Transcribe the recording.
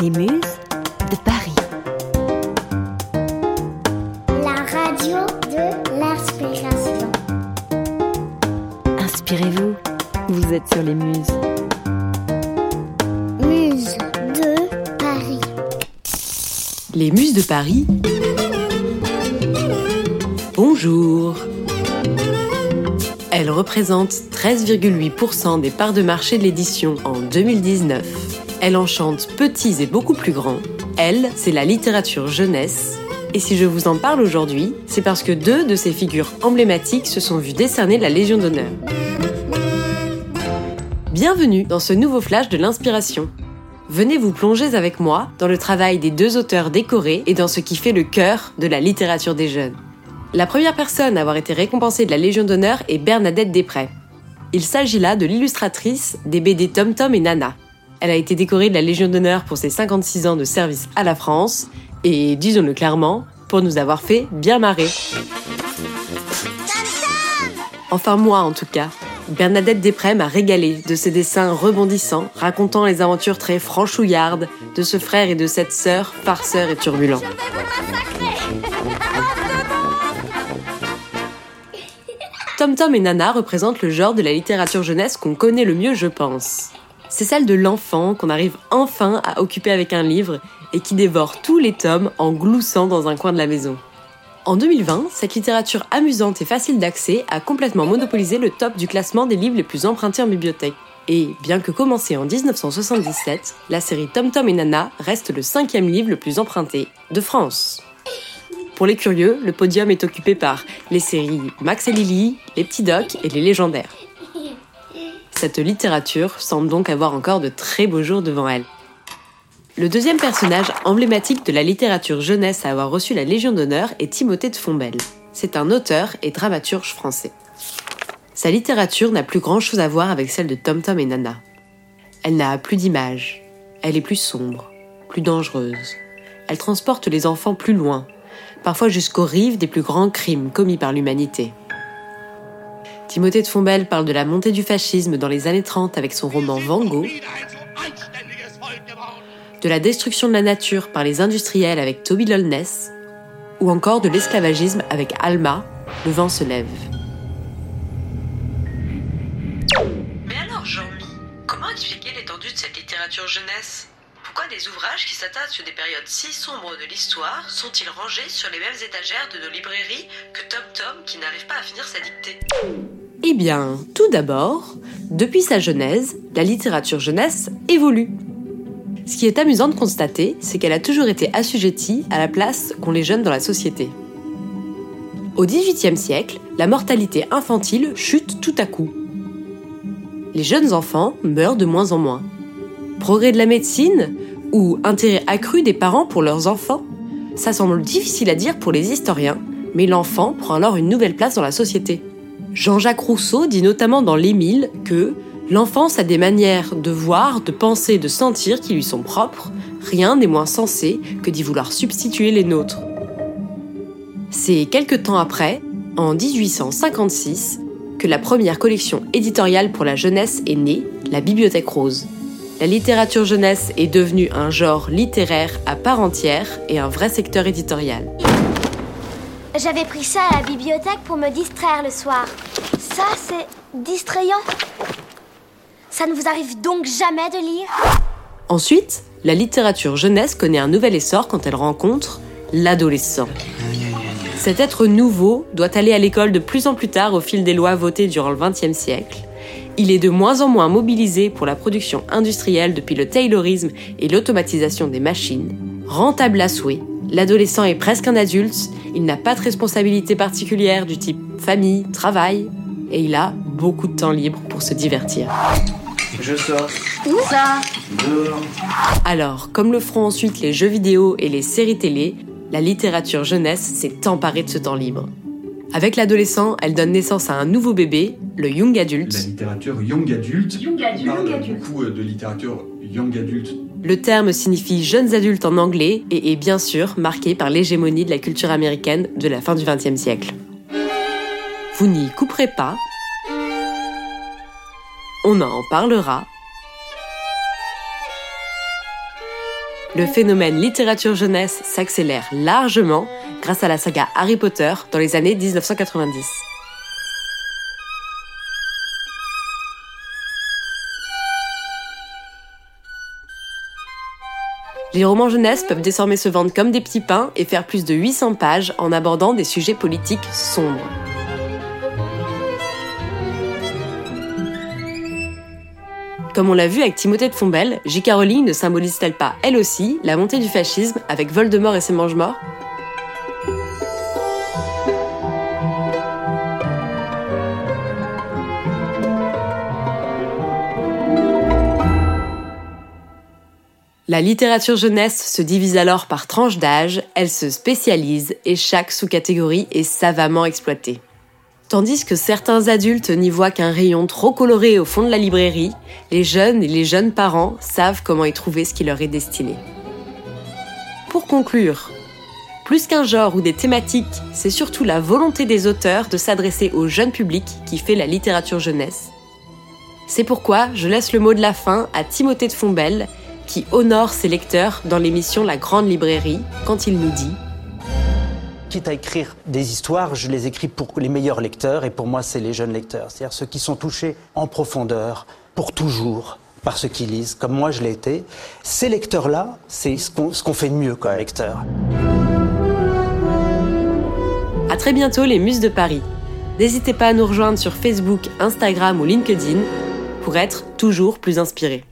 Les Muses de Paris. La radio de l'inspiration. Inspirez-vous, vous êtes sur les Muses. Muse de Paris. Les Muses de Paris. Bonjour. Elles représentent 13,8% des parts de marché de l'édition en 2019. Elle enchante petits et beaucoup plus grands. Elle, c'est la littérature jeunesse. Et si je vous en parle aujourd'hui, c'est parce que deux de ces figures emblématiques se sont vues décerner la Légion d'honneur. Bienvenue dans ce nouveau flash de l'inspiration. Venez vous plonger avec moi dans le travail des deux auteurs décorés et dans ce qui fait le cœur de la littérature des jeunes. La première personne à avoir été récompensée de la Légion d'honneur est Bernadette Després. Il s'agit là de l'illustratrice des BD Tom Tom et Nana. Elle a été décorée de la Légion d'honneur pour ses 56 ans de service à la France et, disons-le clairement, pour nous avoir fait bien marrer. Enfin moi en tout cas. Bernadette Després m'a régalé de ses dessins rebondissants, racontant les aventures très franchouillardes de ce frère et de cette sœur farceurs et turbulents. Tom Tom et Nana représentent le genre de la littérature jeunesse qu'on connaît le mieux, je pense. C'est celle de l'enfant qu'on arrive enfin à occuper avec un livre et qui dévore tous les tomes en gloussant dans un coin de la maison. En 2020, cette littérature amusante et facile d'accès a complètement monopolisé le top du classement des livres les plus empruntés en bibliothèque. Et bien que commencée en 1977, la série Tom Tom et Nana reste le cinquième livre le plus emprunté de France. Pour les curieux, le podium est occupé par les séries Max et Lily, Les Petits Docs et Les Légendaires. Cette littérature semble donc avoir encore de très beaux jours devant elle. Le deuxième personnage emblématique de la littérature jeunesse à avoir reçu la Légion d'honneur est Timothée de Fombelle. C'est un auteur et dramaturge français. Sa littérature n'a plus grand chose à voir avec celle de Tom Tom et Nana. Elle n'a plus d'image. Elle est plus sombre, plus dangereuse. Elle transporte les enfants plus loin, parfois jusqu'aux rives des plus grands crimes commis par l'humanité. Timothée de Fombelle parle de la montée du fascisme dans les années 30 avec son roman Van Gogh, de la destruction de la nature par les industriels avec Toby Lollness, ou encore de l'esclavagisme avec Alma, Le vent se lève. Mais alors, Jean-Mi, comment expliquer l'étendue de cette littérature jeunesse? Pourquoi des ouvrages qui s'attachent sur des périodes si sombres de l'histoire sont-ils rangés sur les mêmes étagères de nos librairies que Tom Tom qui n'arrive pas à finir sa dictée? Eh bien, tout d'abord, depuis sa genèse, la littérature jeunesse évolue. Ce qui est amusant de constater, c'est qu'elle a toujours été assujettie à la place qu'ont les jeunes dans la société. Au XVIIIe siècle, la mortalité infantile chute tout à coup. Les jeunes enfants meurent de moins en moins. Progrès de la médecine ou intérêt accru des parents pour leurs enfants Ça semble difficile à dire pour les historiens, mais l'enfant prend alors une nouvelle place dans la société. Jean-Jacques Rousseau dit notamment dans L'Émile que L'enfance a des manières de voir, de penser, de sentir qui lui sont propres. Rien n'est moins sensé que d'y vouloir substituer les nôtres. C'est quelque temps après, en 1856, que la première collection éditoriale pour la jeunesse est née, la Bibliothèque Rose. La littérature jeunesse est devenue un genre littéraire à part entière et un vrai secteur éditorial. J'avais pris ça à la bibliothèque pour me distraire le soir. Ça, c'est distrayant. Ça ne vous arrive donc jamais de lire? Ensuite, la littérature jeunesse connaît un nouvel essor quand elle rencontre l'adolescent. Cet être nouveau doit aller à l'école de plus en plus tard au fil des lois votées durant le XXe siècle. Il est de moins en moins mobilisé pour la production industrielle depuis le taylorisme et l'automatisation des machines. Rentable à souhait, l'adolescent est presque un adulte, il n'a pas de responsabilité particulière du type famille, travail, et il a beaucoup de temps libre pour se divertir. Je sors. Où ça? Dehors. Alors, comme le feront ensuite les jeux vidéo et les séries télé, la littérature jeunesse s'est emparée de ce temps libre. Avec l'adolescent, elle donne naissance à un nouveau bébé, le young La adulte. littérature young adulte. Young adulte, young adulte. beaucoup euh, de littérature young adulte. Le terme signifie jeunes adultes en anglais et est bien sûr marqué par l'hégémonie de la culture américaine de la fin du XXe siècle. Vous n'y couperez pas. On en parlera. Le phénomène littérature jeunesse s'accélère largement grâce à la saga Harry Potter dans les années 1990. Les romans jeunesse peuvent désormais se vendre comme des petits pains et faire plus de 800 pages en abordant des sujets politiques sombres. Comme on l'a vu avec Timothée de Fombelle, J.K. Rowling ne symbolise-t-elle pas, elle aussi, la montée du fascisme avec Voldemort et ses mange-morts? La littérature jeunesse se divise alors par tranches d'âge, elle se spécialise et chaque sous-catégorie est savamment exploitée. Tandis que certains adultes n'y voient qu'un rayon trop coloré au fond de la librairie, les jeunes et les jeunes parents savent comment y trouver ce qui leur est destiné. Pour conclure, plus qu'un genre ou des thématiques, c'est surtout la volonté des auteurs de s'adresser au jeune public qui fait la littérature jeunesse. C'est pourquoi je laisse le mot de la fin à Timothée de Fombelle, qui honore ses lecteurs dans l'émission La Grande Librairie, quand il nous dit quitte à écrire des histoires, je les écris pour les meilleurs lecteurs, et pour moi, c'est les jeunes lecteurs, c'est-à-dire ceux qui sont touchés en profondeur, pour toujours, par ce qu'ils lisent, comme moi je l'ai été. Ces lecteurs-là, c'est ce qu'on fait de mieux comme lecteur. À très bientôt, les Muses de Paris. N'hésitez pas à nous rejoindre sur Facebook, Instagram ou LinkedIn pour être toujours plus inspirés.